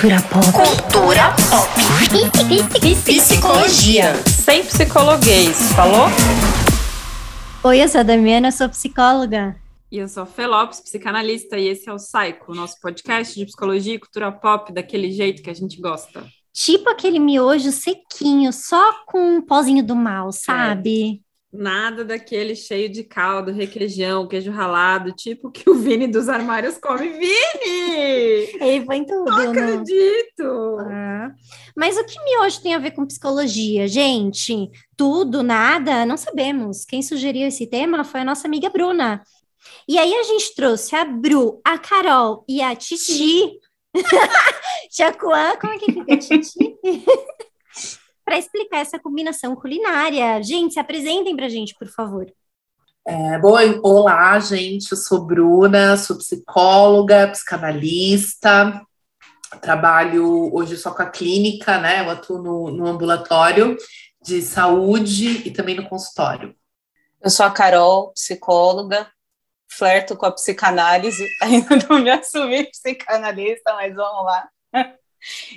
Cultura pop. Cultura pop. Psicologia. Sem psicologuês, falou? Oi, eu sou a Damiana, sou psicóloga. E eu sou a Fê Lopes, psicanalista, e esse é o Psycho, nosso podcast de psicologia e cultura pop, daquele jeito que a gente gosta. Tipo aquele miojo sequinho, só com um pozinho do mal, sabe? Nada daquele cheio de caldo, requeijão, queijo ralado, tipo que o Vini dos armários come. Vini! Ele põe tudo. Não né? acredito! Ah. Mas o que miojo tem a ver com psicologia, gente? Tudo, nada, não sabemos. Quem sugeriu esse tema foi a nossa amiga Bruna. E aí a gente trouxe a Bru, a Carol e a Titi. Chacuã, como é que fica Titi? Para explicar essa combinação culinária. Gente, se apresentem para a gente, por favor. É, bom, olá, gente. Eu sou Bruna, sou psicóloga, psicanalista. Trabalho hoje só com a clínica, né? Eu atuo no, no ambulatório de saúde e também no consultório. Eu sou a Carol, psicóloga, flerto com a psicanálise, ainda não me assumi psicanalista, mas vamos lá.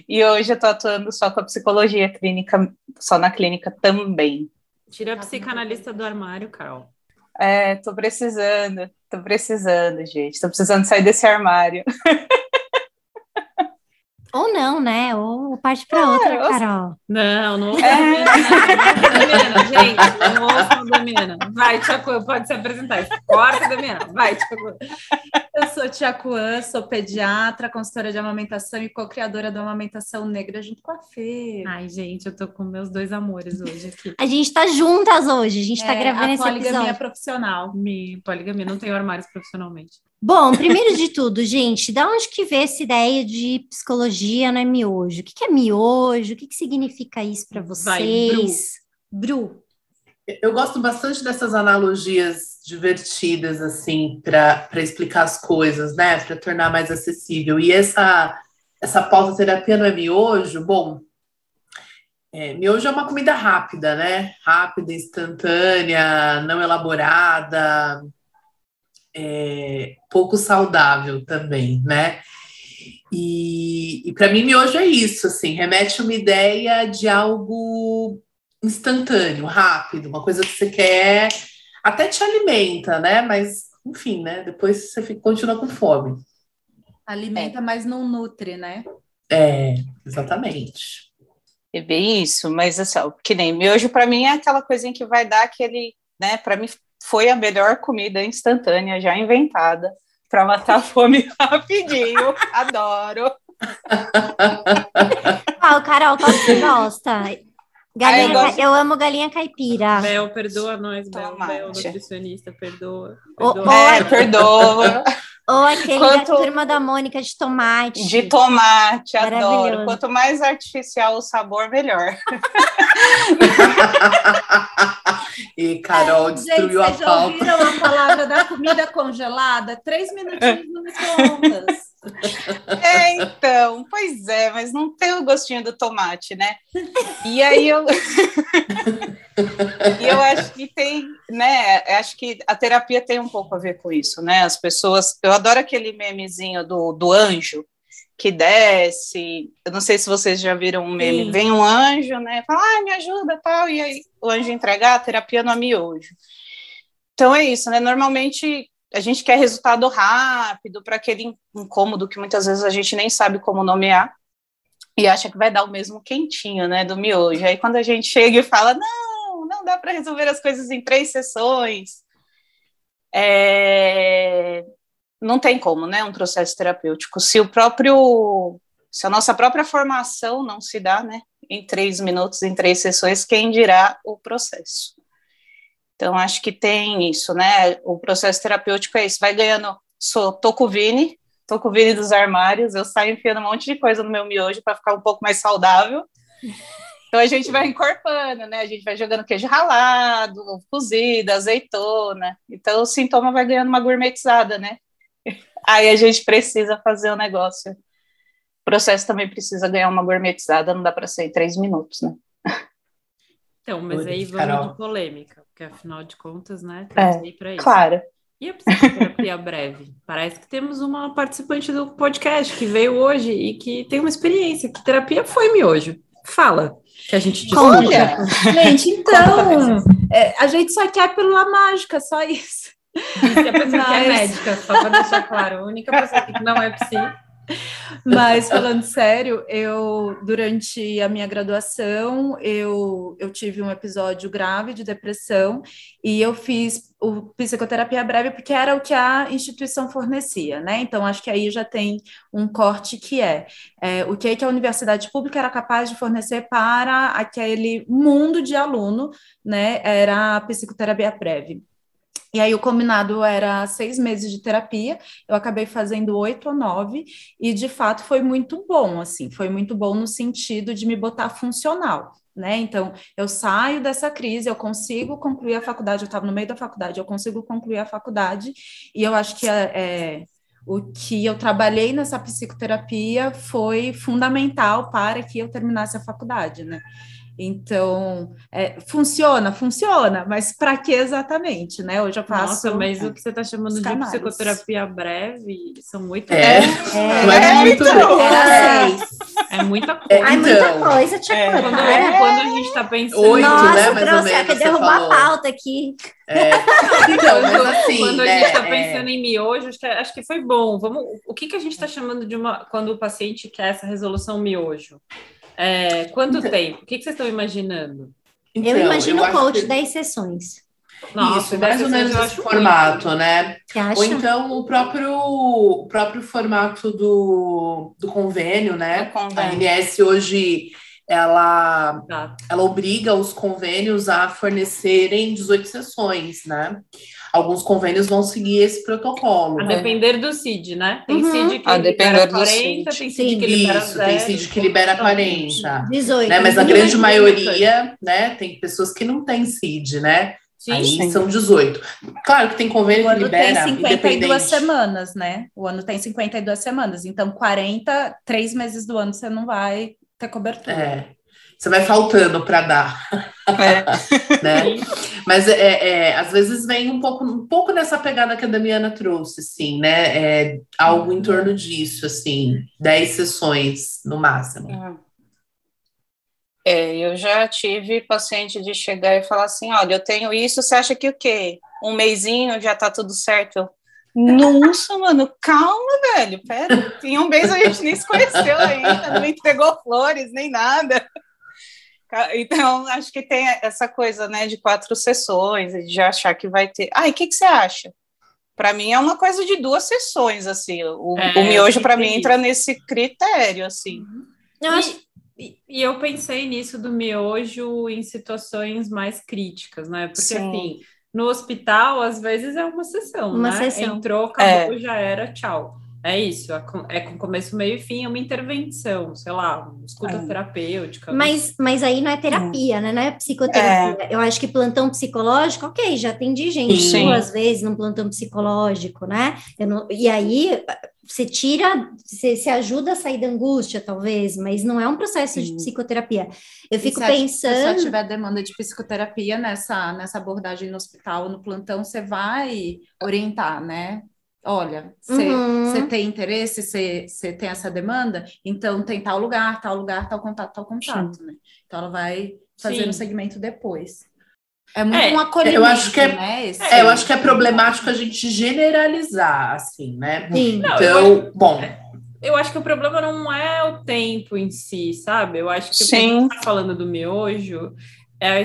E hoje eu tô atuando só com a psicologia clínica, só na clínica também. Tira a psicanalista do armário, Carol. É, tô precisando, tô precisando, gente, tô precisando sair desse armário. Ou não, né? Ou parte para outra, eu- Carol. Não, não ouça É. Damiana, gente, não ouça a Damiana. Vai, Tchacuã, pode se apresentar. Corta, Damiana. Vai, Tchacuã. Eu sou Tia Kuan, sou pediatra, consultora de amamentação e co-criadora do Amamentação Negra junto com a Fê. Ai, gente, eu tô com meus dois amores hoje aqui. A gente tá juntas hoje, a gente tá É, gravando a esse poligamia episódio. profissional. Me poligamia, não tenho armários profissionalmente. Bom, primeiro de tudo, gente, da onde que veio essa ideia de psicologia não é miojo? O que, que é miojo? O que, que significa isso para Vai, vocês? Bru. Eu gosto bastante dessas analogias divertidas, assim, para explicar as coisas, né? Para tornar mais acessível. E essa, essa pauta terapia não é miojo? Bom, é, miojo é uma comida rápida, né? Rápida, instantânea, não elaborada, é, pouco saudável também, né? E, e para mim, miojo é isso, assim, remete a uma ideia de algo instantâneo, rápido, uma coisa que você quer, até te alimenta, né? Mas, enfim, né? Depois você fica, continua com fome. Alimenta, mas não nutre, né? É, exatamente. É bem isso, mas assim, ó, que nem miojo para mim é aquela coisinha que vai dar aquele, né, para mim foi a melhor comida instantânea já inventada para matar a fome rapidinho. Adoro. Ah, Carol, qual que você gosta? Galinha, Ah, eu gosto- eu amo galinha caipira. Bel, perdoa nós, Bel. Bel, nutricionista, perdoa. Perdoa. ô, É, perdoa. Ou aquele Quanto- da turma da Mônica de tomate. De tomate, adoro. Quanto mais artificial o sabor, melhor. e Carol Gente, destruiu a vocês já pauta. ouviram a palavra da comida congelada? Três minutinhos no micro-ondas. É, então, pois é, mas não tem o gostinho do tomate, né? E aí eu. e eu acho que tem, né? Acho que a terapia tem um pouco a ver com isso, né? As pessoas. Eu adoro aquele memezinho do, do anjo que desce. Eu não sei se vocês já viram um meme. Sim. Vem um anjo, né? Fala, ai, me ajuda, tal. E aí o anjo entregar a terapia no miojo. Então é isso, né? Normalmente a gente quer resultado rápido para aquele incômodo que muitas vezes a gente nem sabe como nomear e acha que vai dar o mesmo quentinho, né, do miojo. Aí quando a gente chega e fala, não, não dá para resolver as coisas em três sessões, é, não tem como, né, um processo terapêutico. Se o próprio, se a nossa própria formação não se dá, né, em três minutos, em três sessões, quem dirá o processo? Então, acho que tem isso, né? O processo terapêutico é isso, vai ganhando. Sou, tô com o Vini, tô com o Vini dos armários, eu saio enfiando um monte de coisa no meu miojo para ficar um pouco mais saudável. Então a gente vai encorpando, né? A gente vai jogando queijo ralado, cozido, azeitona. Então o sintoma vai ganhando uma gourmetizada, né? Aí a gente precisa fazer o negócio. O processo também precisa ganhar uma gourmetizada, não dá para ser em três minutos, né? Então, mas Oi, aí vamos Carol. de polêmica, porque afinal de contas, né, É, estamos aí pra isso. Claro. E a psicoterapia breve? Parece que temos uma participante do podcast que veio hoje e que tem uma experiência. Que terapia foi miojo? Fala, que a gente discute. Olha, gente, então, é, a gente só quer a pílula mágica, só isso. Diz que a pessoa que é médica, só para deixar claro. A única pessoa que não é psi. Mas falando sério, eu durante a minha graduação eu, eu tive um episódio grave de depressão e eu fiz o psicoterapia breve porque era o que a instituição fornecia, né? Então acho que aí já tem um corte que é, é, o que, é que a universidade pública era capaz de fornecer para aquele mundo de aluno, né? Era a psicoterapia breve. E aí o combinado era seis meses de terapia, eu acabei fazendo oito ou nove, e de fato foi muito bom, assim, foi muito bom no sentido de me botar funcional, né? Então, eu saio dessa crise, eu consigo concluir a faculdade, eu estava no meio da faculdade, eu consigo concluir a faculdade, e eu acho que é, o que eu trabalhei nessa psicoterapia foi fundamental para que eu terminasse a faculdade, né? Então, é, funciona, funciona, mas para que exatamente, né? Hoje eu faço. Nossa, mas o que você está chamando de canais. psicoterapia breve são oito É, É, não é muito. então. seis. É muita É, coisa. Ai, muita Então. coisa, tia É. Quando, quando a gente está pensando. Oito, Nossa, né, mais ou Grossa, menos, quer derrubar falou. a pauta aqui. É. Então, mas assim, quando a né, gente está é, pensando em miojo, acho que, acho que foi bom. Vamos, o que, que a gente está chamando de uma. Quando o paciente quer essa resolução miojo? É, quanto Então- tempo? O que, que vocês estão imaginando? então, eu imagino o acho coach que- 10 sessões. Isso, mais ou menos eu esse formato, muito. né? Ou então o próprio, o próprio formato do, do convênio, né? Convênio. A ANS hoje ela, Tá. ela obriga os convênios a fornecerem 18 sessões, né? Alguns convênios vão seguir esse protocolo. A depender do CID, né? Tem Uhum. CID que A libera depender do 40, CID. tem Sim. CID que libera Isso, zero. tem CID que libera 40. 18. Né? Mas a Ninguém grande maioria, né? Tem pessoas que não têm CID, né? Sim, Aí sim. são 18. Claro que tem convênio O que ano libera tem 52 independente. semanas, né? O ano tem 52 semanas. Então, 40, três meses do ano você não vai ter cobertura. É. Você vai faltando para dar, É. né? Mas é, é, às vezes vem um pouco, um pouco nessa pegada que a Damiana trouxe, assim, né? É algo em torno disso, assim, 10 sessões no máximo. É, eu já tive paciente de chegar e falar assim, olha, eu tenho isso, você acha que o quê? Um mêsinho já tá tudo certo? Nossa, mano, calma, velho, pera, em um mês a gente nem se conheceu ainda, não me entregou flores, nem nada. Então, acho que tem essa coisa, né, de quatro sessões, de achar que vai ter... Ah, e o que, que você acha? Para mim é uma coisa de duas sessões, assim, o, É, o miojo para mim entra nesse critério, assim. Eu acho E, e eu pensei nisso do miojo em situações mais críticas, né? Porque Sim. assim, no hospital, às vezes é uma sessão, Uma né? sessão. Entrou, acabou, já era, tchau. É isso, é com, é com começo, meio e fim, é uma intervenção, sei lá, escuta É. terapêutica. Mas, mas aí não é terapia, né? Não é psicoterapia. Eu acho que plantão psicológico, ok, já atendi gente Sim. duas vezes num plantão psicológico, né? Eu não- e aí você tira, você se ajuda a sair da angústia, talvez, mas não é um processo de Sim. psicoterapia. Eu fico se pensando. tiver demanda de psicoterapia nessa, nessa abordagem no hospital, no plantão, você vai orientar, né? Olha, você Uhum. você tem interesse, você você tem essa demanda, então tem tal lugar, tal lugar, tal contato, tal contato, né? Então ela vai fazer Sim. o segmento depois. É muito É, um acolhimento, eu acho que é- né? esse- É, eu acho que é problemático a gente generalizar, assim, né? Sim. Não, Então, bom, Eu acho que o problema não é o tempo em si, sabe? Eu acho que o que a Sim. gente está falando do miojo é a,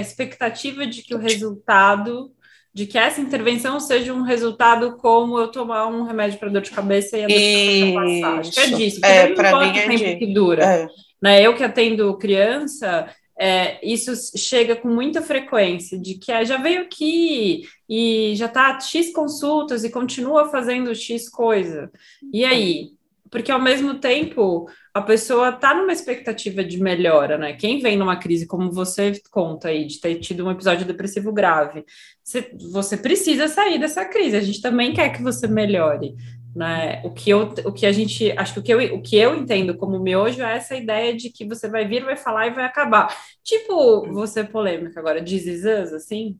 expectativa de que o resultado, de que essa intervenção seja um resultado como eu tomar um remédio para dor de cabeça e a dor de cabeça passar. Acho que é Isso. disso. É, não importa mim o é tempo de- que dura. É. né? Eu que atendo criança, é, isso chega com muita frequência, de que ah, já veio aqui e já está X consultas e continua fazendo X coisa. E aí? Porque ao mesmo tempo a pessoa está numa expectativa de melhora, né? Quem vem numa crise, como você conta aí, de ter tido um episódio depressivo grave, você, você precisa sair dessa crise. A gente também quer que você melhore. Né? O que eu, o que a gente, acho que o que eu, o que eu entendo como miojo é essa ideia de que você vai vir, vai falar e vai acabar. Tipo, você polêmica agora, Us, assim.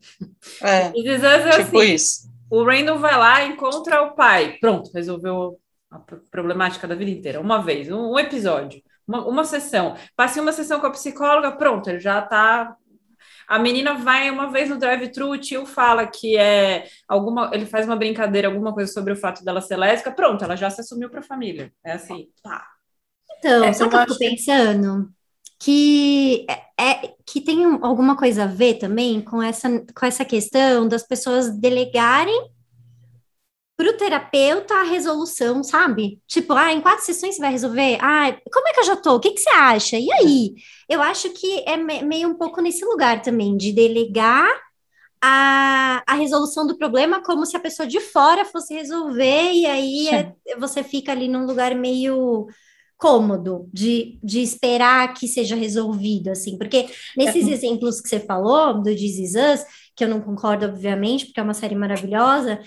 É, This é tipo assim, isso. o Randall vai lá, encontra o pai. Pronto, resolveu a problemática da vida inteira. Uma vez, um, um episódio, uma, uma sessão. Passei uma sessão com a psicóloga, pronto, ele já tá a menina vai uma vez no drive-thru, o tio fala que é alguma. Ele faz uma brincadeira, alguma coisa sobre o fato dela ser lésbica, pronto, ela já se assumiu para a família. É assim, pá. Então, é, o que eu tô pensando? Que, é, é, que tem alguma coisa a ver também com essa, com essa questão das pessoas delegarem para o terapeuta a resolução, sabe? Tipo, ah, em quatro sessões você vai resolver? Ah, como é que eu já tô? O que, que você acha? E aí? Eu acho que é meio um pouco nesse lugar também, de delegar a, a resolução do problema como se a pessoa de fora fosse resolver, e aí é, você fica ali num lugar meio cômodo de, de esperar que seja resolvido, assim, porque nesses é. exemplos que você falou, do This Is Us, que eu não concordo, obviamente, porque é uma série maravilhosa,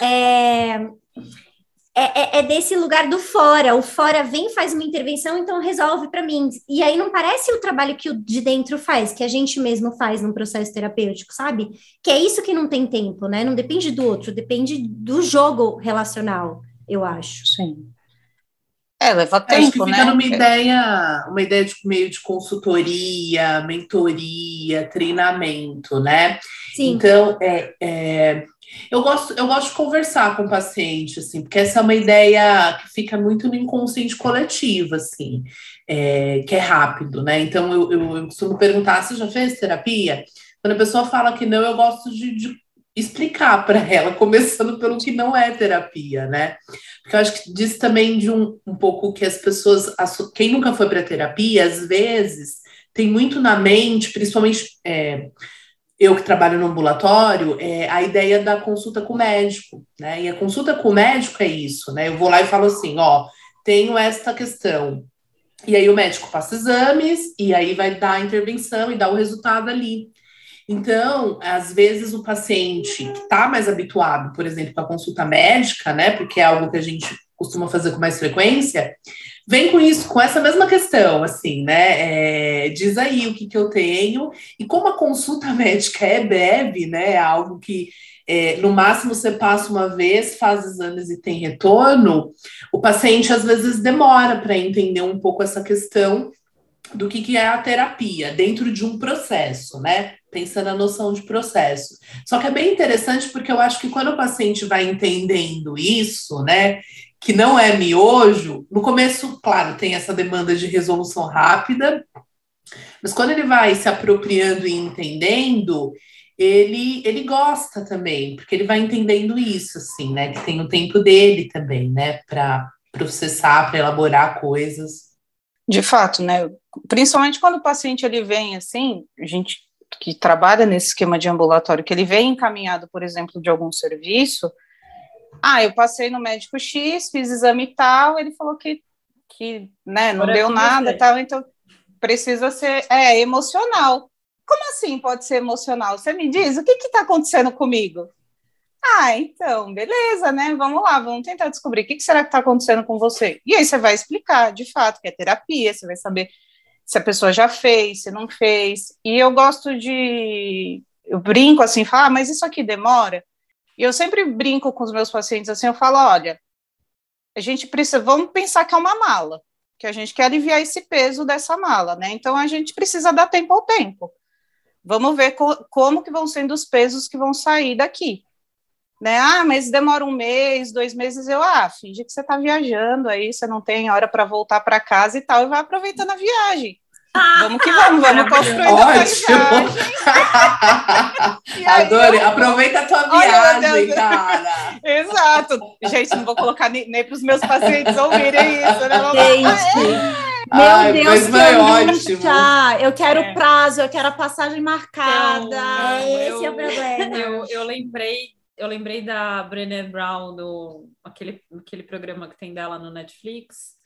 é, é, é, é desse lugar do fora. O fora vem, faz uma intervenção, então resolve para mim. E aí não parece o trabalho que o de dentro faz, que a gente mesmo faz num processo terapêutico, sabe? Que é isso que não tem tempo, né? Não depende do outro, depende do jogo relacional, eu acho. Sim. É, leva tempo, Acho que fica né? numa ideia, uma ideia de meio de consultoria, mentoria, treinamento, né? Sim. Então, é, é, eu, gosto, eu gosto de conversar com o paciente, assim, porque essa é uma ideia que fica muito no inconsciente coletivo, assim, é, que é rápido, né? Então, eu, eu, eu costumo perguntar, você já fez terapia? Quando a pessoa fala que não, eu gosto de, de explicar para ela, começando pelo que não é terapia, né? Porque eu acho que diz também de um, um pouco que as pessoas, quem nunca foi para terapia, às vezes tem muito na mente, principalmente é, eu que trabalho no ambulatório, é a ideia da consulta com o médico, né? E a consulta com o médico é isso, né? Eu vou lá e falo assim, ó, tenho esta questão. E aí o médico passa exames e aí vai dar a intervenção e dá o resultado ali. Então, às vezes o paciente que está mais habituado, por exemplo, com a consulta médica, né, porque é algo que a gente costuma fazer com mais frequência, vem com isso, com essa mesma questão, assim, né? É, diz aí o que, que eu tenho, e como a consulta médica é breve, né? É algo que é, no máximo você passa uma vez, faz exames e tem retorno, o paciente às vezes demora para entender um pouco essa questão do que, que é a terapia dentro de um processo, né? Pensando na noção de processo. Só que é bem interessante porque eu acho que quando o paciente vai entendendo isso, né? Que não é miojo, no começo, claro, tem essa demanda de resolução rápida, mas quando ele vai se apropriando e entendendo, ele, ele gosta também, porque ele vai entendendo isso, assim, né? Que tem o tempo dele também, né? Para processar, para elaborar coisas. De fato, né? Principalmente quando o paciente ele vem assim, a gente que trabalha nesse esquema de ambulatório, que ele vem encaminhado, por exemplo, de algum serviço, ah, eu passei no médico X, fiz exame tal, ele falou que, que né, não deu nada, tal, então precisa ser é, emocional. Como assim pode ser emocional? Você me diz, o que está acontecendo comigo? Ah, então, beleza, né? Vamos lá, vamos tentar descobrir o que, que será que está acontecendo com você. E aí você vai explicar, de fato, que é terapia, você vai saber se a pessoa já fez, se não fez. E eu gosto de. Eu brinco assim, falar, ah, mas isso aqui demora. E eu sempre brinco com os meus pacientes assim, eu falo, olha, a gente precisa, vamos pensar que é uma mala, que a gente quer aliviar esse peso dessa mala, né? Então a gente precisa dar tempo ao tempo. Vamos ver co como que vão sendo os pesos que vão sair daqui né? Ah, mas demora um mês, dois meses. Eu, ah, finge que você está viajando aí, você não tem hora para voltar para casa e tal, e vai aproveitando a viagem. Vamos que vamos, vamos construir viagem. Adorei, aproveita a tua viagem, cara. Exato. Gente, não vou colocar nem, nem para os meus pacientes ouvirem isso, né? Gente. Meu Ai, Deus, que angústia! Eu quero é. prazo, eu quero a passagem marcada. Então, Esse eu, é o problema. Eu, eu lembrei eu lembrei da Brené Brown, do, aquele, aquele programa que tem dela no Netflix,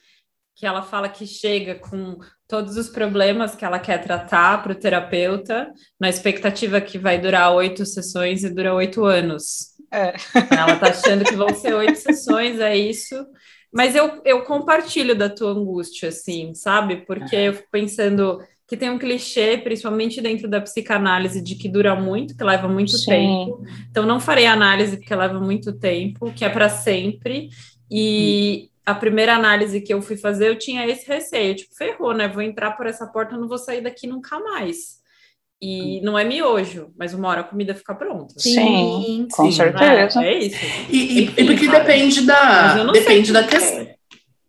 que ela fala que chega com todos os problemas que ela quer tratar para o terapeuta, na expectativa que vai durar oito sessões e dura oito anos. É. Ela está achando que vão ser oito sessões, é isso. Mas eu, eu compartilho da tua angústia, assim, sabe? Porque eu fico pensando, que tem um clichê, principalmente dentro da psicanálise, de que dura muito, que leva muito Sim. tempo. Então, não farei análise porque leva muito tempo, que é para sempre. E a primeira análise que eu fui fazer, eu tinha esse receio, tipo, ferrou, né? Vou entrar por essa porta, não vou sair daqui nunca mais. E não é miojo, mas uma hora a comida fica pronta. Sim, com sim, certeza. É, é isso. E, e- Enfim, e porque cara. depende da depende da questão quê.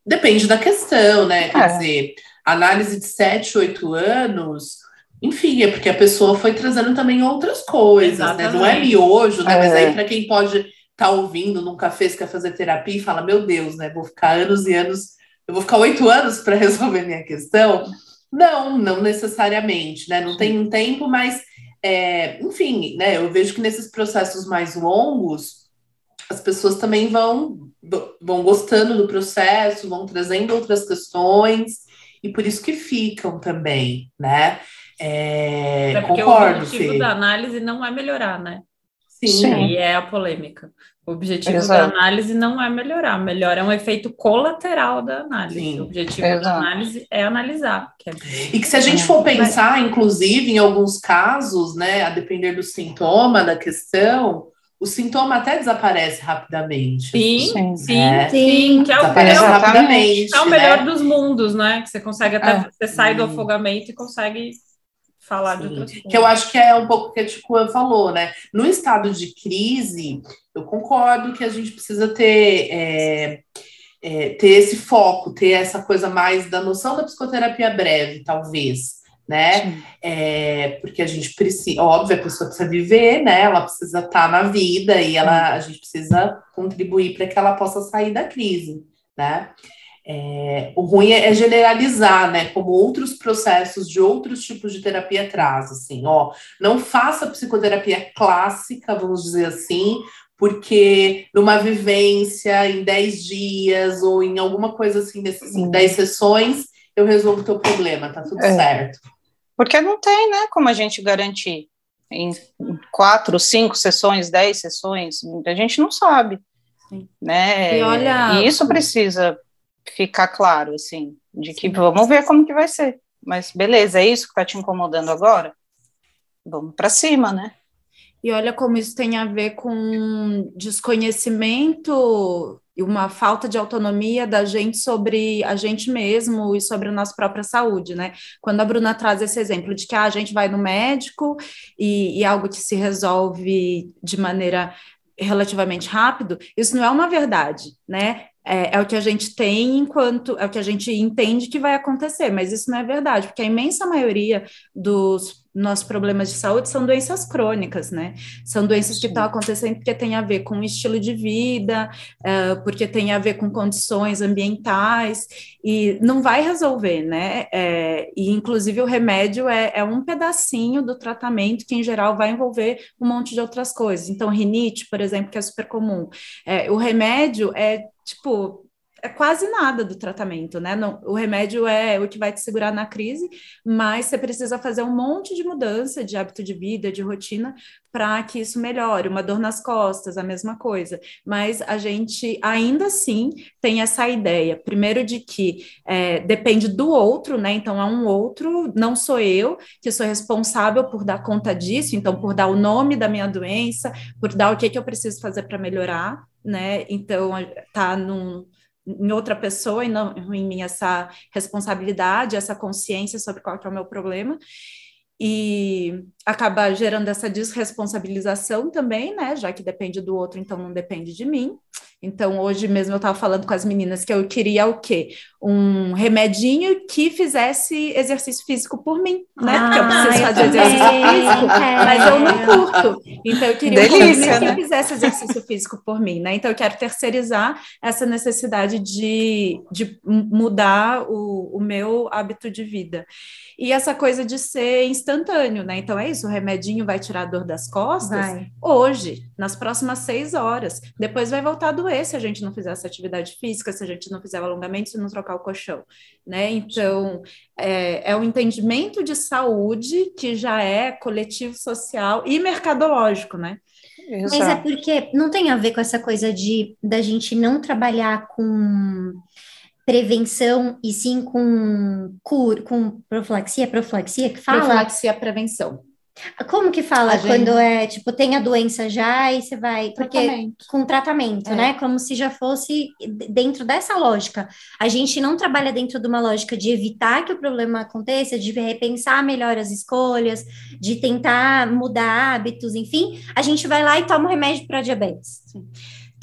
depende da questão, né? Quer É. dizer, análise de 7, 8 anos, enfim, é porque a pessoa foi trazendo também outras coisas, né? Não é Exatamente. miojo, né? Mas É. aí, para quem pode estar ouvindo, nunca fez, quer fazer terapia e fala: Meu Deus, né? Vou ficar anos e anos, eu vou ficar oito anos para resolver minha questão. Não, não necessariamente, né? Não tem um tempo, mas, é, enfim, né? Eu vejo que nesses processos mais longos, as pessoas também vão, vão gostando do processo, vão trazendo outras questões, e por isso que ficam também, né? É, É porque concordo, o objetivo Fê. da análise não é melhorar, né? Sim, Sim. E é a polêmica. O objetivo Exato. da análise não é melhorar, melhor é um efeito colateral da análise. Sim. O objetivo Exato. da análise é analisar. Que é... E que se a gente for pensar, inclusive, em alguns casos, né, a depender do sintoma da questão, o sintoma até desaparece rapidamente. Sim, Sim. sim, É. sim, que é o, Desaparece é o- Exatamente. rapidamente. é o melhor né? dos mundos, né? Que você consegue até É. você sai do afogamento e consegue falar de Sim. outras coisas. Que eu acho que é um pouco o que a Ticuan falou, né? No estado de crise, eu concordo que a gente precisa ter, é, é, ter esse foco, ter essa coisa mais da noção da psicoterapia breve, talvez, né? É, porque a gente precisa, óbvio, a pessoa precisa viver, né? Ela precisa estar na vida e ela, a gente precisa contribuir para que ela possa sair da crise, né? É, o ruim é, é generalizar, né? Como outros processos de outros tipos de terapia traz, assim, ó, não faça psicoterapia clássica, vamos dizer assim, porque numa vivência em 10 dias ou em alguma coisa assim, desses, em Hum. 10 sessões, eu resolvo o teu problema, tá tudo É. certo. Porque não tem, né, como a gente garantir em quatro, cinco sessões, dez sessões, a gente não sabe, Sim. né? E olha- E isso precisa ficar claro, assim, de que vamos ver como que vai ser. Mas beleza, é isso que está te incomodando agora? Vamos para cima, né? E olha como isso tem a ver com desconhecimento e uma falta de autonomia da gente sobre a gente mesmo e sobre a nossa própria saúde, né? Quando a Bruna traz esse exemplo de que ah, a gente vai no médico e, e algo que se resolve de maneira relativamente rápido, isso não é uma verdade, né? É, é o que a gente tem enquanto é o que a gente entende que vai acontecer, mas isso não é verdade, porque a imensa maioria dos nossos problemas de saúde são doenças crônicas, né? São doenças que estão acontecendo porque tem a ver com estilo de vida, uh, porque tem a ver com condições ambientais, e não vai resolver, né? É, e inclusive o remédio é, é, um pedacinho do tratamento que, em geral, vai envolver um monte de outras coisas. Então, rinite, por exemplo, que é super comum. É, o remédio é tipo é quase nada do tratamento, né? Não, o remédio é o que vai te segurar na crise, mas você precisa fazer um monte de mudança de hábito de vida, de rotina, para que isso melhore. Uma dor nas costas, a mesma coisa. Mas a gente ainda assim tem essa ideia, primeiro, de que é, depende do outro, né? Então é um outro, não sou eu que sou responsável por dar conta disso, então por dar o nome da minha doença, por dar o que, que eu preciso fazer para melhorar, né? Então tá num em outra pessoa e não em mim essa responsabilidade, essa consciência sobre qual é o meu problema e acaba gerando essa desresponsabilização também, né? Já que depende do outro, então não depende de mim. Então, hoje mesmo eu estava falando com as meninas que eu queria o quê? Um remedinho que fizesse exercício físico por mim, né? Porque eu preciso Ah, fazer eu exercício também físico, quero. mas eu não curto. Então, eu queria Delícia, um remedinho né? que fizesse exercício físico por mim, né? Então, eu quero terceirizar essa necessidade de, de mudar o, o meu hábito de vida. E essa coisa de ser instantâneo, né? Então é isso, o remedinho vai tirar a dor das costas Vai. hoje, nas próximas seis horas. Depois vai voltar a doer se a gente não fizer essa atividade física, se a gente não fizer o alongamento, se não trocar o colchão, né? Então é, é um entendimento de saúde que já é coletivo, social e mercadológico, né? Mas é Exato. porque não tem a ver com essa coisa de da gente não trabalhar com prevenção e sim com cur, com profilaxia, profilaxia que fala? Profilaxia prevenção. Como que fala A quando gente- é, tipo, tem a doença já e você vai... Porque Tratamento. com tratamento, É. né? Como se já fosse dentro dessa lógica. A gente não trabalha dentro de uma lógica de evitar que o problema aconteça, de repensar melhor as escolhas, de tentar mudar hábitos, enfim. A gente vai lá e toma um remédio para diabetes.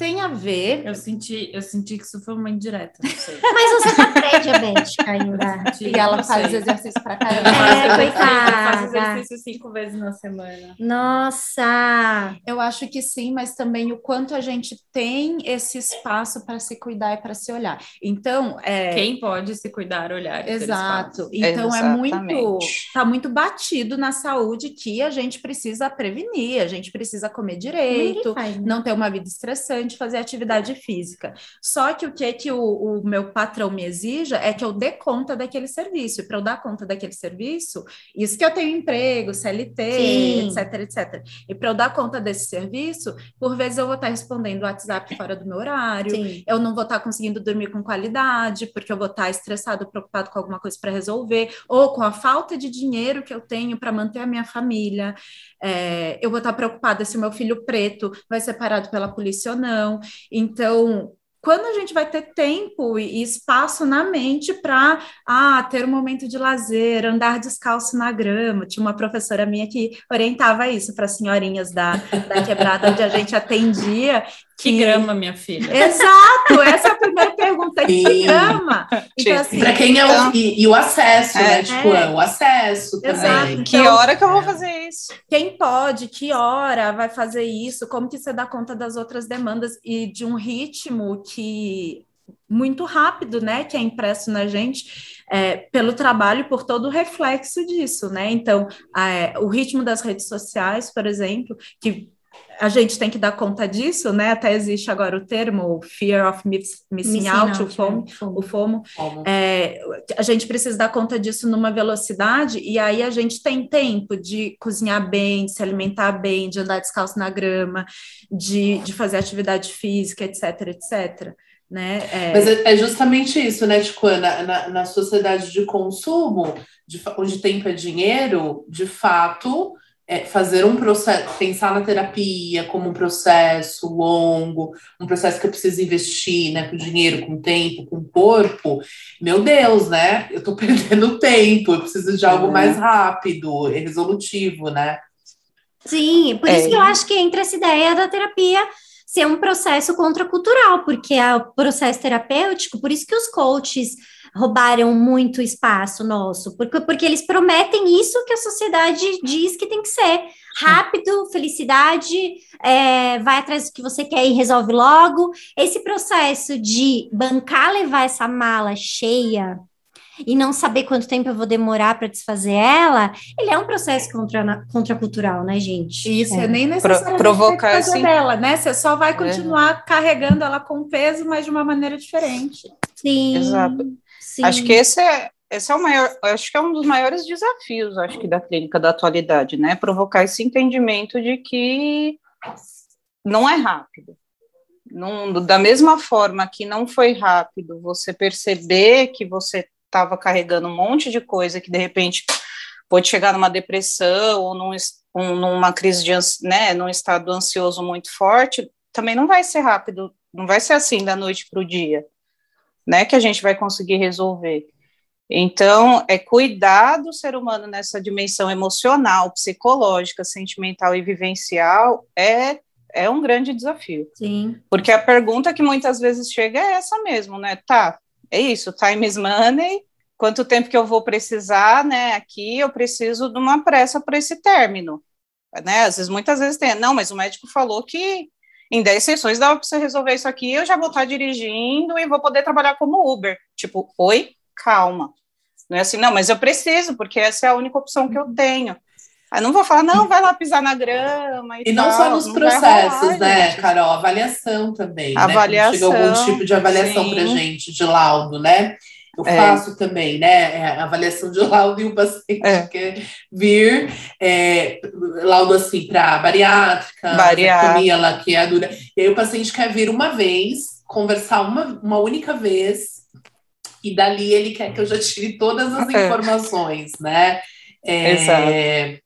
Tem a ver. Eu senti, eu senti que isso foi uma indireta, não sei. Mas você tá pré-diabética ainda. E ela faz sei. exercício pra caramba. É, coitada. Eu faço exercício cinco vezes na semana. Nossa! Eu acho que sim, mas também o quanto a gente tem esse espaço para se cuidar e para se olhar. Então, é. Quem pode se cuidar, olhar. e Exato. Então é muito, Exatamente. tá muito batido na saúde que a gente precisa prevenir, a gente precisa comer direito, faz, né? não ter uma vida estressante, fazer atividade física. Só que o que que o, o meu patrão me exija é que eu dê conta daquele serviço. E para eu dar conta daquele serviço, isso que eu tenho emprego, CLT, Sim. etc, etc. E para eu dar conta desse serviço, por vezes eu vou estar respondendo o WhatsApp fora do meu horário, Sim. eu não vou estar conseguindo dormir com qualidade, porque eu vou estar estressado, preocupado com alguma coisa para resolver, ou com a falta de dinheiro que eu tenho para manter a minha família. É, eu vou estar preocupada se o meu filho preto vai ser parado pela polícia ou não. Então, quando a gente vai ter tempo e espaço na mente para ah, ter um momento de lazer, andar descalço na grama. Tinha uma professora minha que orientava isso para as senhorinhas da, da quebrada onde a gente atendia. Que grama, minha filha. Exato, essa é a primeira pergunta. Que Sim. grama? Então, Sim. assim, Para quem é o, e, e o acesso, É. né? Tipo, É. é o acesso também. Exato. Que Então- hora que eu vou fazer isso? quem pode, que hora vai fazer isso, como que você dá conta das outras demandas e de um ritmo que muito rápido, né, que é impresso na gente é, pelo trabalho, por todo o reflexo disso, né? Então, é, o ritmo das redes sociais, por exemplo, que a gente tem que dar conta disso, né? Até existe agora o termo fear of miss- missing, Missing out, o out, FOMO, é, FOMO. o FOMO, é, a gente precisa dar conta disso numa velocidade, e aí a gente tem tempo de cozinhar bem, de se alimentar bem, de andar descalço na grama, de, de fazer atividade física, etc, etc. Né? É, Mas é, é justamente isso, né, Tico? Na, na, na sociedade de consumo, de onde tempo é dinheiro, de fato, é fazer um processo, pensar na terapia como um processo longo, um processo que eu preciso investir, né, com dinheiro, com tempo, com corpo. Meu Deus, né? Eu tô perdendo tempo, eu preciso de algo É. mais rápido, e resolutivo, né? Sim, por É. isso que eu acho que entra essa ideia da terapia ser um processo contracultural, porque é o processo terapêutico, por isso que os coaches roubaram muito espaço nosso, porque, porque eles prometem isso que a sociedade diz que tem que ser. Rápido, felicidade, é, vai atrás do que você quer e resolve logo. Esse processo de bancar levar essa mala cheia e não saber quanto tempo eu vou demorar para desfazer ela, ele é um processo contra, contracultural, né, gente? e isso é, É. nem necessariamente provocar que fazer esse- dela, né? Você só vai continuar carregando ela com peso, mas de uma maneira diferente. Sim. Exato. Sim. Acho que esse é, esse é o maior, acho que é um dos maiores desafios, acho que da clínica da atualidade, né? Provocar esse entendimento de que não é rápido. Não, da mesma forma que não foi rápido você perceber que você estava carregando um monte de coisa que de repente pode chegar numa depressão ou num, um- numa crise de né, num estado ansioso muito forte, também não vai ser rápido, não vai ser assim da noite para o dia, né, que a gente vai conseguir resolver. Então, é cuidar do ser humano nessa dimensão emocional, psicológica, sentimental e vivencial é, é um grande desafio. Sim. Porque a pergunta que muitas vezes chega é essa mesmo, né? Tá, é isso, time is money, quanto tempo que eu vou precisar, né? Aqui eu preciso de uma pressa para esse término, né? Às vezes, muitas vezes tem, não, mas o médico falou que em 10 sessões dava para você resolver isso aqui, eu já vou estar dirigindo e vou poder trabalhar como Uber. Tipo, oi, calma. Não é assim, não, mas eu preciso, porque essa é a única opção que eu tenho. Aí não vou falar, não, vai lá pisar na grama e E não tal, só nos não processos, rolar, né, gente. Carol? Avaliação também. Avaliação, né? Chega algum tipo de avaliação pra gente, de laudo, né? Eu É. faço também, né? é, avaliação de laudo e o paciente É. quer vir, é, laudo assim para bariátrica, Bariátrica. laqueadura. E aí o paciente quer vir uma vez, conversar uma, uma única vez e dali ele quer que eu já tire todas as É. informações, né? É, Exato.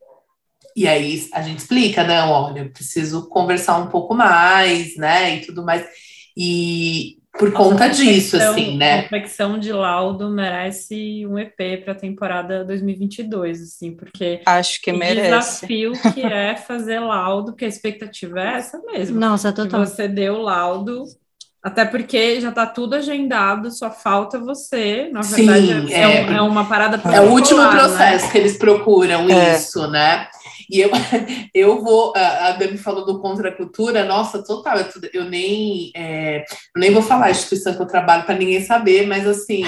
E aí a gente explica, não, olha, eu preciso conversar um pouco mais, né? E tudo mais. E por conta disso, assim, né? Confecção de laudo merece um EP para a temporada 2022, assim, porque Acho que o merece. desafio que é fazer laudo, porque a expectativa é essa mesmo. Nossa, que total. você dê o laudo, até porque já está tudo agendado, só falta você. Na Sim, verdade, é, é. um- é uma parada É o último né? processo que eles procuram É. isso, né? E eu, eu vou, a Dani falou do Contra a Cultura, nossa, total, eu, eu nem, é, eu nem vou falar a instituição que eu trabalho para ninguém saber, mas assim,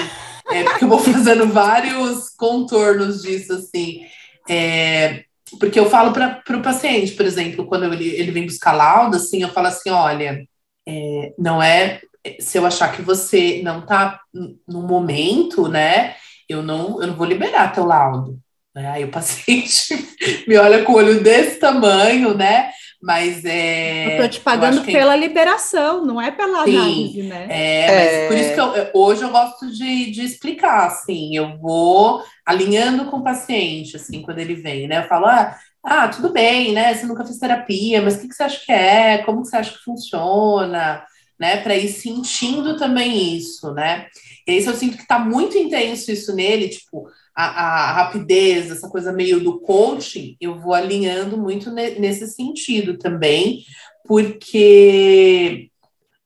é, porque eu vou fazendo vários contornos disso, assim, é, porque eu falo para o paciente, por exemplo, quando ele, ele vem buscar laudo, assim, eu falo assim, olha, é, não é, se eu achar que você não está no momento, né, eu não, eu não vou liberar teu laudo. Né? Aí o paciente me olha com o olho desse tamanho, né? Mas é. Eu tô te pagando que- pela liberação, não é pela Sim. análise, né? É, mas É. por isso que eu- eu- hoje eu gosto de, de explicar, assim, eu vou alinhando com o paciente, assim, quando ele vem, né? Eu falo, ah, ah, tudo bem, né? Você nunca fez terapia, mas o que, que você acha que é? Como que você acha que funciona? Né? Para ir sentindo também isso, né? E aí, se eu sinto que tá muito intenso isso nele, tipo, a, a rapidez, essa coisa meio do coaching, eu vou alinhando muito ne- nesse sentido também, porque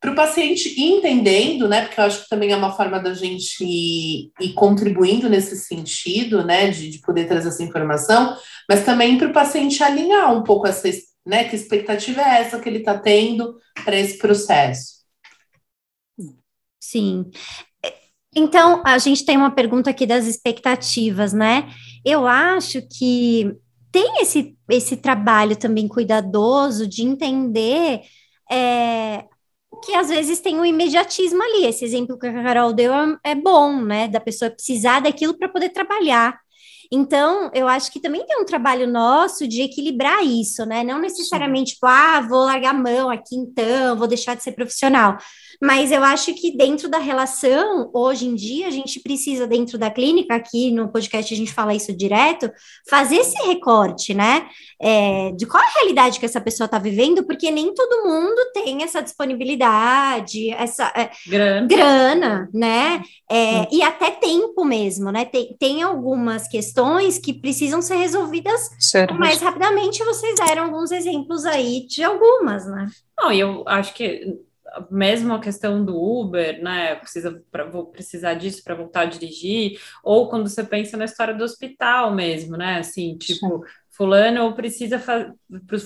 para o paciente ir entendendo, né? Porque eu acho que também é uma forma da gente ir, ir contribuindo nesse sentido, né? De, de poder trazer essa informação, mas também para o paciente alinhar um pouco essa, né? Que expectativa é essa que ele está tendo para esse processo. Sim. Então, a gente tem uma pergunta aqui das expectativas, né? Eu acho que tem esse, esse trabalho também cuidadoso de entender é, que às vezes tem um imediatismo ali. Esse exemplo que a Carol deu é, é bom, né? Da pessoa precisar daquilo para poder trabalhar. Então, eu acho que também tem um trabalho nosso de equilibrar isso, né? Não necessariamente, tipo, ah, vou largar a mão aqui então, vou deixar de ser profissional. Mas eu acho que dentro da relação, hoje em dia, a gente precisa, dentro da clínica, aqui no podcast a gente fala isso direto, fazer esse recorte, né? É, de qual é a realidade que essa pessoa está vivendo, porque nem todo mundo tem essa disponibilidade, essa é, Grana. grana, né? É, e até tempo mesmo, né? Tem, tem algumas questões que precisam ser resolvidas Ser- mais rapidamente. Vocês deram alguns exemplos aí de algumas, né? Não, e eu acho que mesmo a questão do Uber, né? Precisa, pra, vou precisar disso para voltar a dirigir, ou quando você pensa na história do hospital mesmo, né? Assim, tipo, fulano precisa fazer.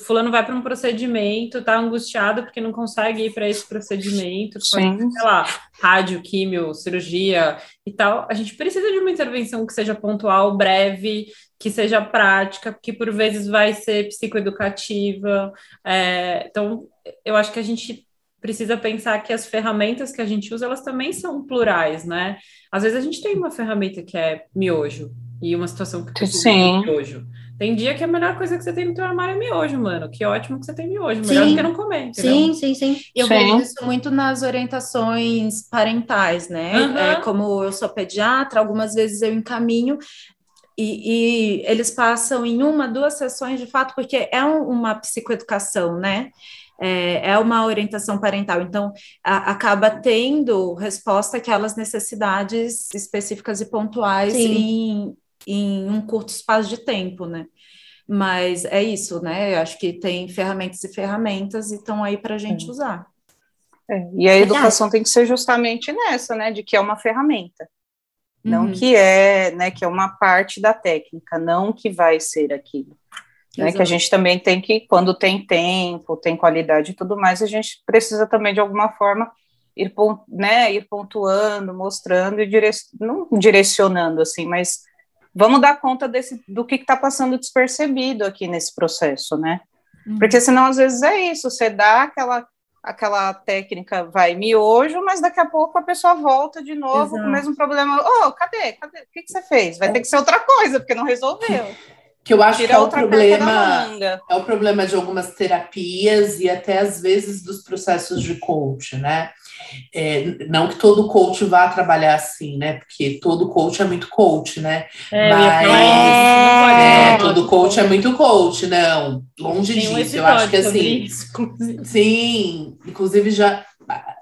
Fulano vai para um procedimento, tá angustiado porque não consegue ir para esse procedimento, pode sei lá, rádio, químio, cirurgia e tal, a gente precisa de uma intervenção que seja pontual, breve, que seja prática, que por vezes vai ser psicoeducativa. É, então, eu acho que a gente precisa pensar que as ferramentas que a gente usa, elas também são plurais, né? Às vezes a gente tem uma ferramenta que é miojo e uma situação que Sim. de miojo. Tem dia que a melhor coisa que você tem no teu armário é miojo, mano. Que ótimo que você tem miojo. Melhor Sim. do que não comer, entendeu? Sim, sim, sim. Eu Sim. vejo isso muito nas orientações parentais, né? Aham. É, como eu sou pediatra, algumas vezes eu encaminho e, e eles passam em uma, duas sessões de fato, porque é um- uma psicoeducação, né? É, é uma orientação parental, então a- acaba tendo resposta àquelas necessidades específicas e pontuais em, em um curto espaço de tempo, né? Mas é isso, né? Eu acho que tem ferramentas e ferramentas e estão aí para a gente usar. É, E a Verdade. educação tem que ser justamente nessa, né? De que é uma ferramenta. Não Uhum. que é, né, que é uma parte da técnica, não que vai ser aquilo. Né, que a gente também tem que, quando tem tempo, tem qualidade e tudo mais, a gente precisa também, de alguma forma, ir, né, ir pontuando, mostrando e dire... não direcionando, assim, mas vamos dar conta desse, do que está passando despercebido aqui nesse processo, né? Uhum. Porque senão, às vezes, é isso, você dá aquela, aquela técnica, vai miojo, mas daqui a pouco a pessoa volta de novo com Exato. o mesmo problema. Ô, cadê? Cadê? O que, que você fez? Vai ter que ser outra coisa, porque não resolveu. Que eu acho que Tira é o problema. É o problema de algumas terapias e até às vezes dos processos de coach, né? é, não que todo coach vá trabalhar assim, né? Porque todo coach é muito coach, né? É, Mas- É, ser todo coach é muito coach, não. Longe Tem um disso. Eu acho que assim. isso, inclusive. Sim, inclusive já.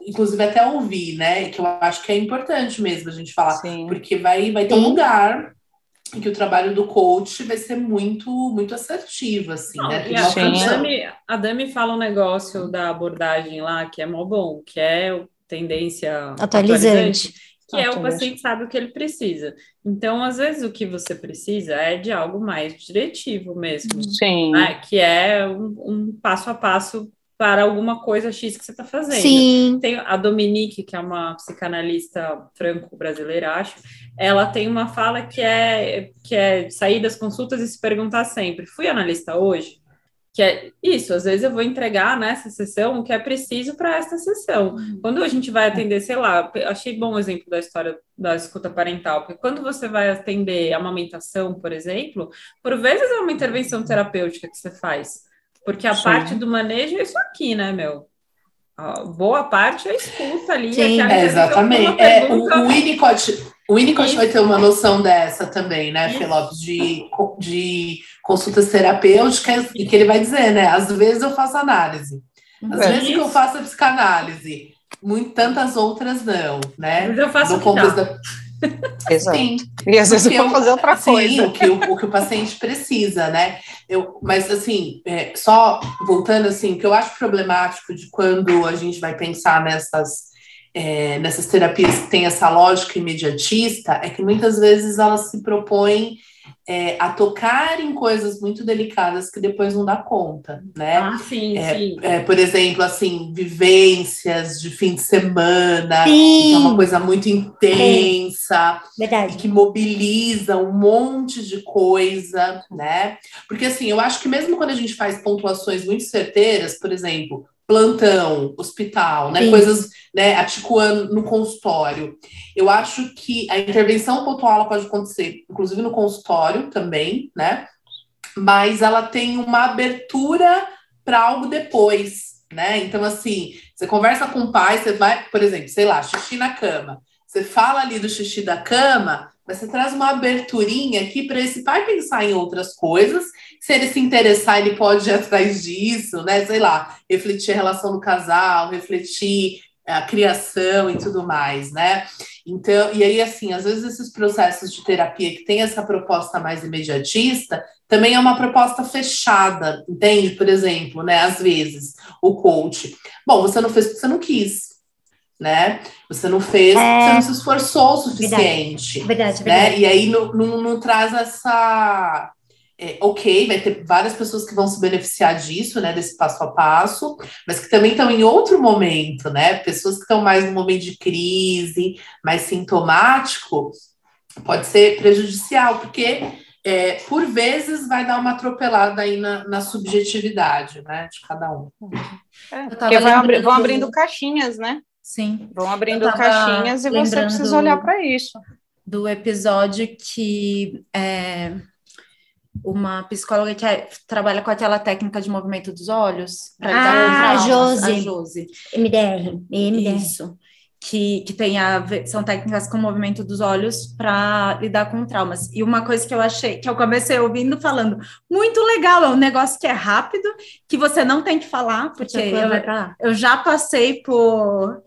Inclusive até ouvi, né? Que eu acho que é importante mesmo a gente falar. Sim. Porque vai, vai ter um lugar em que o trabalho do coach vai ser muito, muito assertivo, assim, Não, né? e a, a. Dami, a Dami fala um negócio da abordagem lá que é mó bom, que é tendência Atualizante. que é o Atualizante. paciente sabe o que ele precisa. Então, às vezes, o que você precisa é de algo mais diretivo mesmo, Sim. né? que é um, um passo a passo para alguma coisa X que você está fazendo. Sim. Tem a Dominique, que é uma psicanalista franco-brasileira, acho, ela tem uma fala que é, que é sair das consultas e se perguntar sempre: fui analista hoje? Que é isso, às vezes eu vou entregar nessa sessão o que é preciso para essa sessão. Quando a gente vai atender, sei lá, achei bom o exemplo da história da escuta parental, porque quando você vai atender amamentação, por exemplo, por vezes é uma intervenção terapêutica que você faz. Porque a Sim. parte do manejo é isso aqui, né, meu? A boa parte é escuta ali. Sim. aquela É, exatamente. É, o, o Winnicott, o Winnicott vai ter uma noção dessa também, né, Isso. Fê Lopes, de, de consultas terapêuticas, e que ele vai dizer, né? Às vezes eu faço análise, às É. vezes que eu faço a psicanálise, muito, tantas outras não, né? Mas eu faço No o que dá. contexto da Exato. Sim, E às vezes eu vou fazer outra sim, coisa. o que o, o que o paciente precisa, né? Eu, mas assim, é, só voltando assim, o que eu acho problemático de quando a gente vai pensar nessas é, nessas terapias que têm essa lógica imediatista, é que muitas vezes elas se propõem é, a tocar em coisas muito delicadas que depois não dá conta, né? Ah, sim, É, sim. É, por exemplo, assim, vivências de fim de semana, Sim. que é uma coisa muito intensa, e Verdade. que mobiliza um monte de coisa, né? Porque assim, eu acho que mesmo quando a gente faz pontuações muito certeiras, por exemplo, plantão, hospital, né? Sim. Coisas, né, aticuando no consultório. Eu acho que a intervenção pontual pode acontecer, inclusive no consultório também, né? Mas ela tem uma abertura para algo depois, né? Então, assim, você conversa com o pai, você vai, por exemplo, sei lá, xixi na cama. Você fala ali do xixi da cama, mas você traz uma aberturinha aqui para esse pai pensar em outras coisas. Se ele se interessar, ele pode ir atrás disso, né? Sei lá, refletir a relação do casal, refletir a criação e tudo mais, né? Então, e aí, assim, às vezes esses processos de terapia que tem essa proposta mais imediatista, também é uma proposta fechada, entende? Por exemplo, né? Às vezes, o coach. Bom, você não fez porque você não quis, né? Você não fez É. você não se esforçou o suficiente. Verdade, Né? verdade. E aí não, não, não traz essa. é, ok, vai ter várias pessoas que vão se beneficiar disso, né? Desse passo a passo, mas que também estão em outro momento, né? Pessoas que estão mais no momento de crise, mais sintomático, pode ser prejudicial, porque é, por vezes vai dar uma atropelada aí na, na subjetividade, né? De cada um. É, porque vai abri- vão abrindo caixinhas, né? Sim. Vão abrindo caixinhas e você precisa olhar para isso. do episódio que é, uma psicóloga que é- trabalha com aquela técnica de movimento dos olhos. pra Ah, traumas, Josi. A Josi. MDR. MDR. Isso. Que, que tem a ver, são técnicas com movimento dos olhos para lidar com traumas. E uma coisa que eu achei, que eu comecei ouvindo falando, muito legal, é um negócio que é rápido, que você não tem que falar, porque eu, eu já passei por,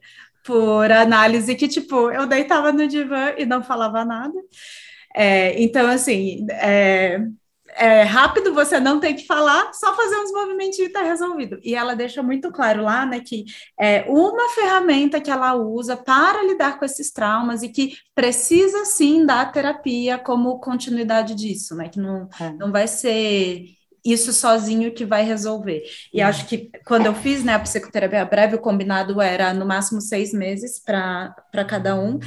por análise que, tipo, eu deitava no divã e não falava nada. É, então, assim, é, é rápido, você não tem que falar, só fazer uns movimentos e está resolvido. E ela deixa muito claro lá, né, que é uma ferramenta que ela usa para lidar com esses traumas e que precisa, sim, da terapia como continuidade disso, né, que não, É. não vai ser isso sozinho que vai resolver. E acho que quando eu fiz né, a psicoterapia breve, o combinado era no máximo seis meses para cada um.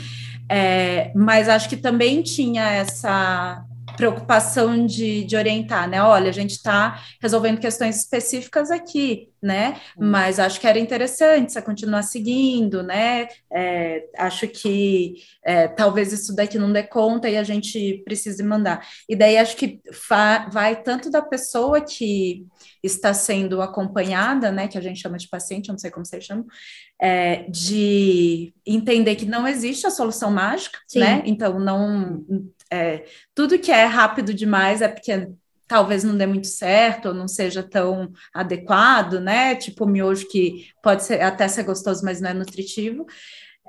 É, mas acho que também tinha essa preocupação de, de orientar, né? Olha, a gente está resolvendo questões específicas aqui, né? Mas acho que era interessante você continuar seguindo, né? É, acho que é, talvez isso daqui não dê conta e a gente precise mandar. E daí acho que vai tanto da pessoa que está sendo acompanhada, né? Que a gente chama de paciente, eu não sei como vocês chamam, é, de entender que não existe a solução mágica, Sim. né? Então não é, tudo que é rápido demais é porque talvez não dê muito certo ou não seja tão adequado, né? Tipo miojo que pode ser, até ser gostoso, mas não é nutritivo.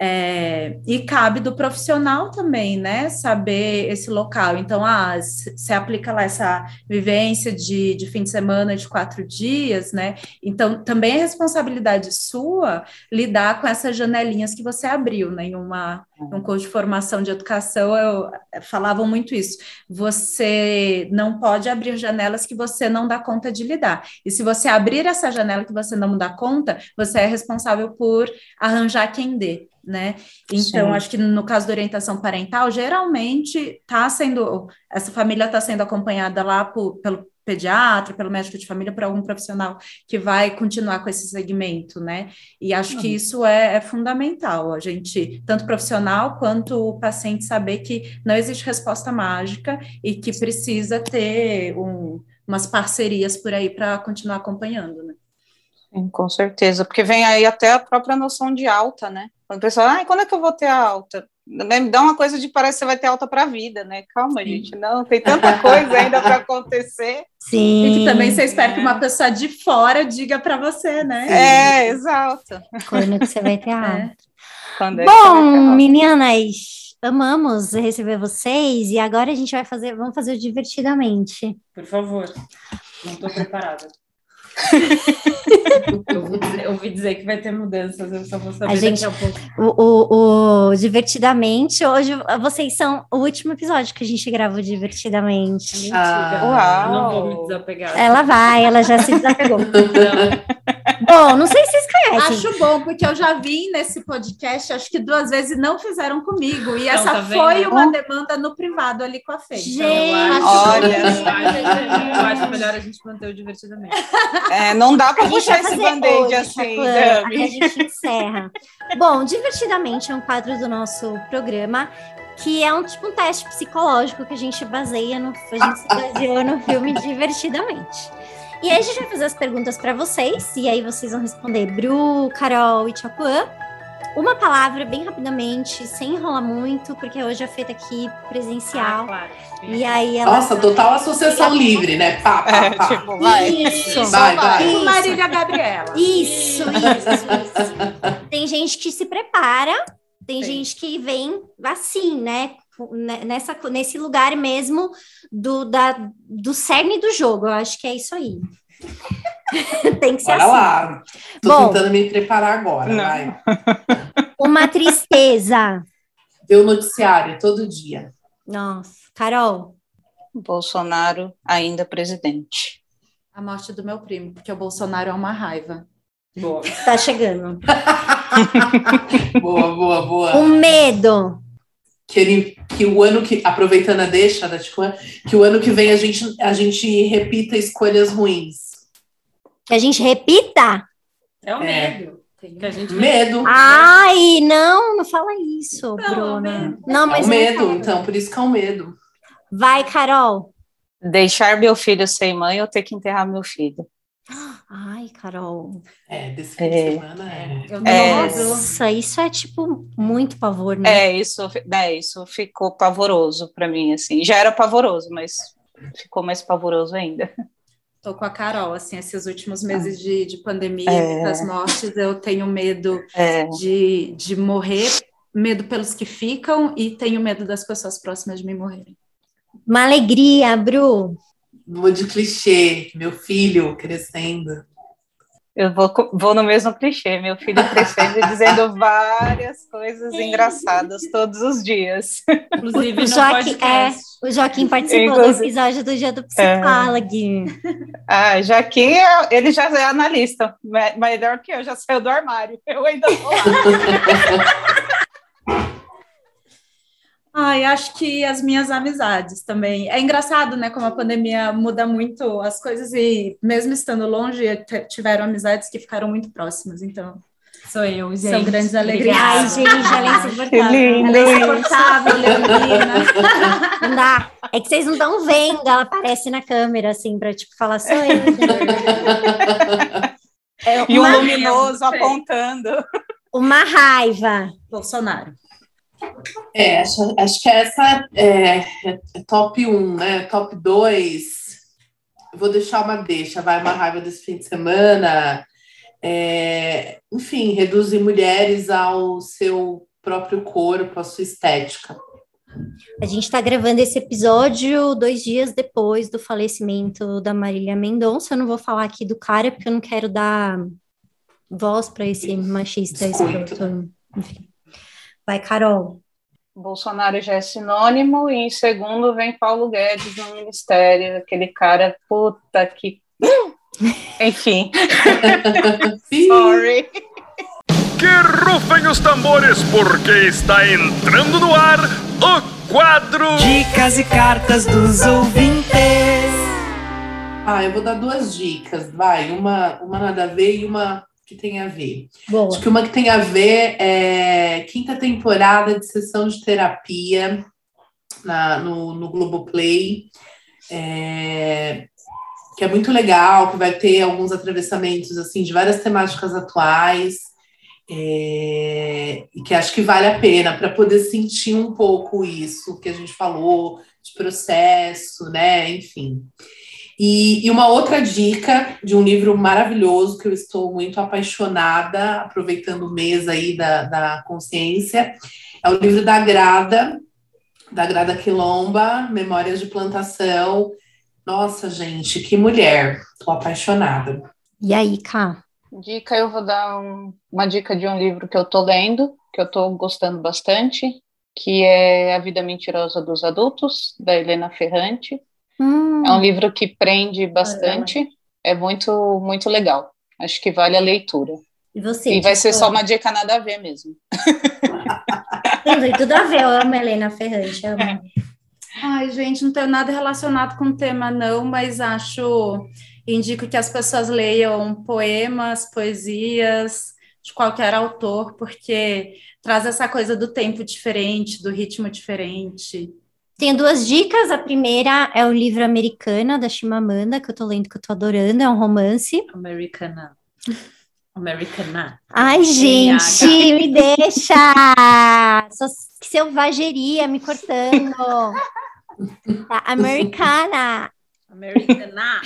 É, e cabe do profissional também, né? Saber esse local. Então, ah, você aplica lá essa vivência de, de fim de semana de quatro dias, né? Então, também é responsabilidade sua lidar com essas janelinhas que você abriu, né? Em uma, um curso de formação de educação, eu, eh, falavam muito isso. Você não pode abrir janelas que você não dá conta de lidar. E se você abrir essa janela que você não dá conta, você é responsável por arranjar quem dê né? Então, Sim. acho que no caso da orientação parental, geralmente está sendo, essa família está sendo acompanhada lá por, pelo pediatra, pelo médico de família, por algum profissional que vai continuar com esse segmento, né? E acho que isso é, é, fundamental, a gente, tanto profissional quanto o paciente, saber que não existe resposta mágica e que precisa ter um, umas parcerias por aí para continuar acompanhando, né? Sim, com certeza, porque vem aí até a própria noção de alta, né? Quando o pessoal, ah, quando é que eu vou ter a alta? Me dá uma coisa de parece que você vai ter alta para a vida, né? Calma, Sim. gente, não, tem tanta coisa ainda para acontecer. Sim. E que também você espera é. que uma pessoa de fora diga para você, né? É, exato. Quando que você vai ter alta. É. Bom, meninas, amamos receber vocês e agora a gente vai fazer, vamos fazer divertidamente. Por favor, não estou preparada eu, ouvi dizer que vai ter mudanças, eu só vou saber a gente, daqui a pouco. O, o, o, Divertidamente, hoje vocês são o último episódio que a gente gravou Divertidamente. Mentira. Ah, uau. Não vou me desapegar. Ela vai, ela já se desapegou. bom, não sei se vocês conhecem. Acho bom, porque eu já vi nesse podcast, acho que duas vezes não fizeram comigo. E então, essa tá foi uma demanda no privado ali com a Fê. Gente, então, olha, eu acho melhor a gente manter o divertidamente. É, não dá para puxar esse band-aid assim, Dami. A gente encerra. Bom, Divertidamente é um quadro do nosso programa que é um tipo um teste psicológico que a gente baseia no a gente se baseou no filme Divertidamente. E aí a gente vai fazer as perguntas para vocês e aí vocês vão responder Bru, Carol e Chapuã uma palavra bem rapidamente, sem enrolar muito, porque hoje é feita aqui presencial. Ah, claro. E aí ela... Nossa, total associação livre, né? Pá, pá, pá. É, tipo, vai. Isso. Vai, vai. Isso. Marília Gabriela. Isso, isso, isso. tem gente que se prepara, tem Sim. gente que vem assim, né? Nessa, nesse lugar mesmo do, da, do cerne do jogo. Eu acho que é isso aí. Tem que ser Bora assim. lá. Tô Bom, tentando me preparar agora, vai. Uma tristeza. Ver o noticiário todo dia. Nossa. Carol. Bolsonaro ainda presidente. A morte do meu primo, porque o Bolsonaro é uma raiva. Boa. Tá chegando. boa, boa, boa. O medo. Que, ele, que o ano que, aproveitando a deixa da Tijuana, que o ano que vem a gente, a gente repita escolhas ruins. Que a gente repita? É o é. medo. Que a gente medo. Ai, não, não fala isso, não, Bruna. Não, mas é o medo, então, por isso que é o medo. Vai, Carol. Deixar meu filho sem mãe ou ter que enterrar meu filho. Ai, Carol. É, desse fim é. de semana é. é. Nossa, isso é tipo muito pavor, né? É, isso, né, isso ficou pavoroso para mim, assim. Já era pavoroso, mas ficou mais pavoroso ainda. Tô com a Carol, assim, esses últimos meses de, de pandemia, é. das mortes, eu tenho medo é. de, de morrer, medo pelos que ficam e tenho medo das pessoas próximas de mim morrerem. Uma alegria, Bru. Vou de clichê, meu filho crescendo. Eu vou, vou no mesmo clichê, meu filho crescendo e dizendo várias coisas engraçadas todos os dias. Inclusive, o Joaquim, é, o Joaquim participou Inclusive, do episódio do Dia do Psicólogo. É. Ah, Joaquim, é, ele já é analista, melhor que eu, já saiu do armário. Eu ainda estou lá. Ai, acho que as minhas amizades também. É engraçado, né? Como a pandemia muda muito as coisas e mesmo estando longe, tiveram amizades que ficaram muito próximas. Então, Sou eu, gente. São grandes alegrias. Ai, gente, ela é insuportável. lindo ela é insuportável, Leonina. Não dá. É que vocês não estão vendo, ela aparece na câmera, assim, pra, tipo, falar, sou eu. É E um uma, luminoso apontando. uma raiva. Bolsonaro. É, acho, acho que essa é, é- top 1, né? Top 2. Eu vou deixar uma deixa, vai uma raiva desse fim de semana. É, enfim, reduzir mulheres ao seu próprio corpo, à sua estética. A gente está gravando esse episódio dois dias depois do falecimento da Marília Mendonça. Eu não vou falar aqui do cara, porque eu não quero dar voz para esse machista escroto. Enfim. Vai, Carol. Bolsonaro já é sinônimo, e em segundo vem Paulo Guedes no ministério, aquele cara, puta que. Enfim, sorry. Que rufem os tambores, porque está entrando no ar o quadro Dicas e cartas dos ouvintes. Ah, eu vou dar duas dicas, vai. Uma, uma nada a ver e uma que tem a ver. Boa. Acho que uma que tem a ver é quinta temporada de sessão de terapia na, no, no Globoplay, é, que é muito legal, que vai ter alguns atravessamentos assim de várias temáticas atuais, é, e que acho que vale a pena para poder sentir um pouco isso que a gente falou de processo, né? Enfim. E, e uma outra dica de um livro maravilhoso que eu estou muito apaixonada, aproveitando o mês aí da, da consciência, é o livro da Grada, da Grada Quilomba, Memórias de Plantação. Nossa, gente, que mulher! Estou apaixonada. E aí, Cá? Dica, eu vou dar um- uma dica de um livro que eu tô lendo, que eu tô gostando bastante, que é A Vida Mentirosa dos Adultos, da Helena Ferrante. Hum, É um livro que prende bastante, é muito, muito legal. Acho que vale a leitura. e você? E vai ser só Tipo, uma dica nada a ver mesmo. Tem tudo a ver, eu amo a Helena Ferrante. Ai, gente, não tenho nada relacionado com o tema, não, mas acho. Indico que as pessoas leiam poemas, poesias de qualquer autor, porque traz essa coisa do tempo diferente, do ritmo diferente. Tenho duas dicas. A primeira é o livro Americana, da Chimamanda, que eu tô lendo, que eu tô adorando. É um romance. Americana. Americana. Ai, gente, me deixa! Só que selvageria me cortando. Tá, Americana. Americana.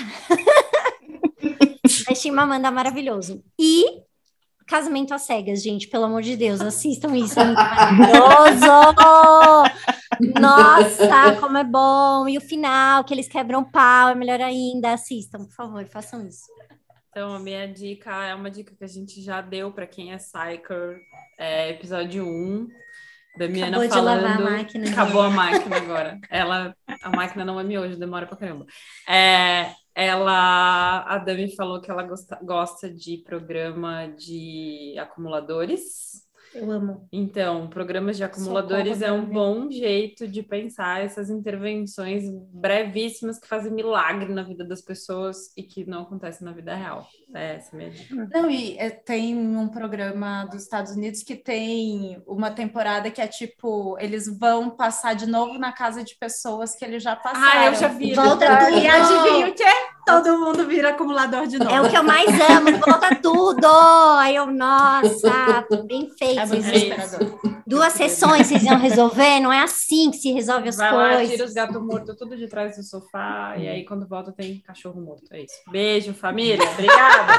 Da Chimamanda maravilhoso. E Casamento às Cegas, gente, pelo amor de Deus, assistam isso, é maravilhoso! Nossa, como é bom! E o final, que eles quebram pau, é melhor ainda. Assistam, por favor, façam isso. Então, a minha dica é uma dica que a gente já deu para quem é Psycher, é, episódio 1. Damiana Acabou de falando. lavar a máquina. né? Acabou a máquina agora. Ela, a máquina não é miojo, demora pra caramba. É, ela, a Dami falou que ela gosta, gosta de programa de acumuladores. Eu amo. Então, programas de acumuladores é um Dami. bom jeito de pensar essas intervenções brevíssimas que fazem milagre na vida das pessoas e que não acontecem na vida real. É essa minha dica. Não, e é, tem um programa dos Estados Unidos que tem uma temporada que é tipo, eles vão passar de novo na casa de pessoas que eles já passaram. Ah, eu já vi. Volta E tudo. adivinha o quê? Todo mundo vira acumulador de novo. É o que eu mais amo, volta tudo! Aí eu, nossa, bem feito. É muito vocês- desesperador. Duas sessões vocês iam resolver, não é assim que se resolve as Vai lá, coisas. tira os gatos mortos tudo de trás do sofá e aí quando volta tem cachorro morto. É isso. Beijo, família. Obrigada.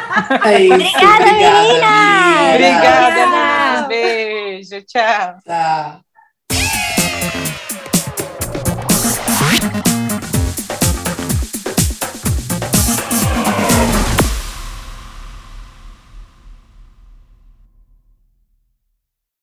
É isso. Obrigada, meninas! Obrigada, Tchau. meninas. Beijo, tchau. Tá.